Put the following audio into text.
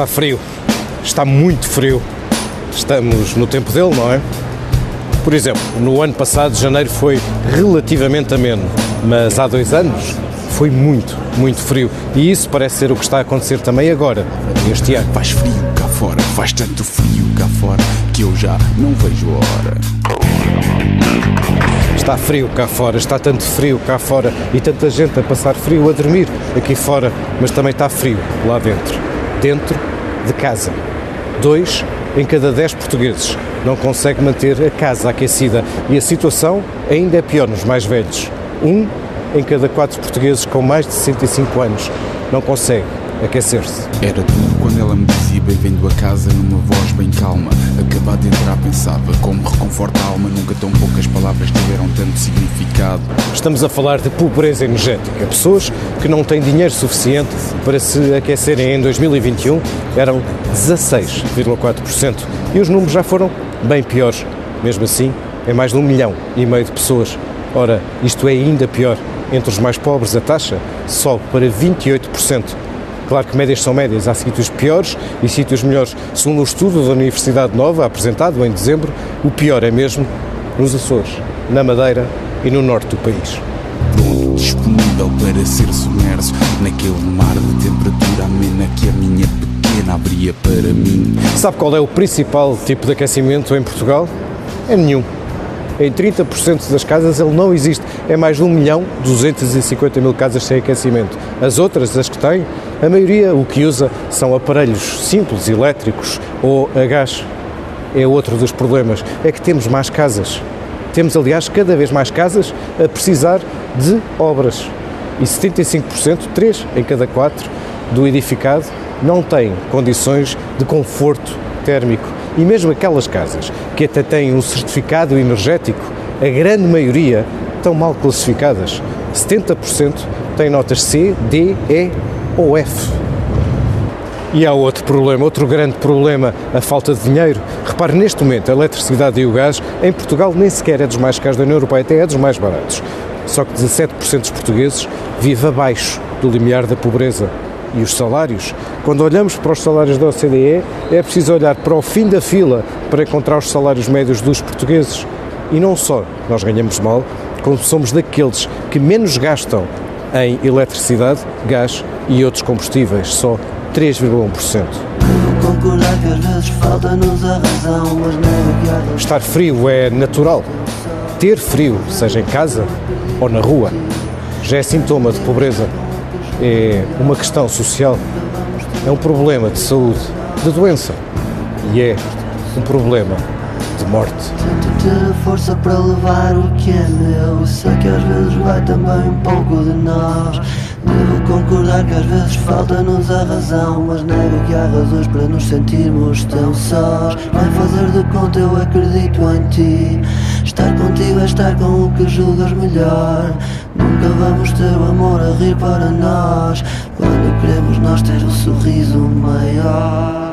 Está frio. Está muito frio. Estamos no tempo dele, não é? Por exemplo, no ano passado, janeiro foi relativamente ameno, mas há dois anos foi muito, muito frio. E isso parece ser o que está a acontecer também agora, este ano. Faz frio cá fora, faz tanto frio cá fora que eu já não vejo a hora. Está frio cá fora, está tanto frio cá fora e tanta gente a passar frio a dormir aqui fora, mas também está frio lá dentro. Dentro de casa. Dois em cada dez portugueses não consegue manter a casa aquecida e a situação ainda é pior nos mais velhos. Um em cada quatro portugueses com mais de 65 anos não consegue aquecer-se. Era tudo quando ela me dizia bem-vindo a casa numa voz bem calma. Acabado de entrar pensava como reconforta a alma. Nunca tão poucas palavras tiveram tanto significado. Estamos a falar de pobreza energética. Pessoas que não têm dinheiro suficiente para se aquecerem em 2021 eram 16,4%. E os números já foram bem piores. Mesmo assim, é mais de um milhão e meio de pessoas. Ora, isto é ainda pior. Entre os mais pobres, a taxa sobe para 28%. Claro que médias são médias, há sítios piores e sítios melhores. Segundo um estudo da Universidade Nova, apresentado em dezembro, o pior é mesmo nos Açores, na Madeira e no norte do país. Disponível para ser submerso naquele mar de temperatura amena que a minha pequena abria para mim. Sabe qual é o principal tipo de aquecimento em Portugal? É nenhum. Em 30% das casas ele não existe. É mais de 1 milhão 250 mil casas sem aquecimento. As outras, as que têm, a maioria o que usa são aparelhos simples, elétricos ou a gás. É outro dos problemas. É que temos mais casas. Temos, aliás, cada vez mais casas a precisar de obras. E 75%, 3 em cada 4 do edificado, não têm condições de conforto térmico. E mesmo aquelas casas que até têm um certificado energético, a grande maioria estão mal classificadas. 70% têm notas C, D, E ou F. E há outro problema, outro grande problema, a falta de dinheiro. Repare, neste momento, a eletricidade e o gás em Portugal nem sequer é dos mais caros da União Europeia, até é dos mais baratos. Só que 17% dos portugueses vive abaixo do limiar da pobreza. E os salários? Quando olhamos para os salários da OCDE, é preciso olhar para o fim da fila para encontrar os salários médios dos portugueses. E não só nós ganhamos mal, como somos daqueles que menos gastam em eletricidade, gás e outros combustíveis, só 3,1%. Concordar que às vezes falta-nos a razão, mas não Estar frio é natural. Ter frio, seja em casa ou na rua, já é sintoma de pobreza. É uma questão social. É um problema de saúde, de doença. E é um problema de morte. Tento ter força para levar o que é meu. Sei que às vezes vai também um pouco de nós. Devo concordar que às vezes falta-nos a razão, mas nego que há razões para nos sentirmos tão sós. Vai fazer de conta, eu acredito em ti. Estar contigo é estar com o que julgas melhor. Nunca vamos ter o amor a rir para nós. Quando queremos nós ter o sorriso maior.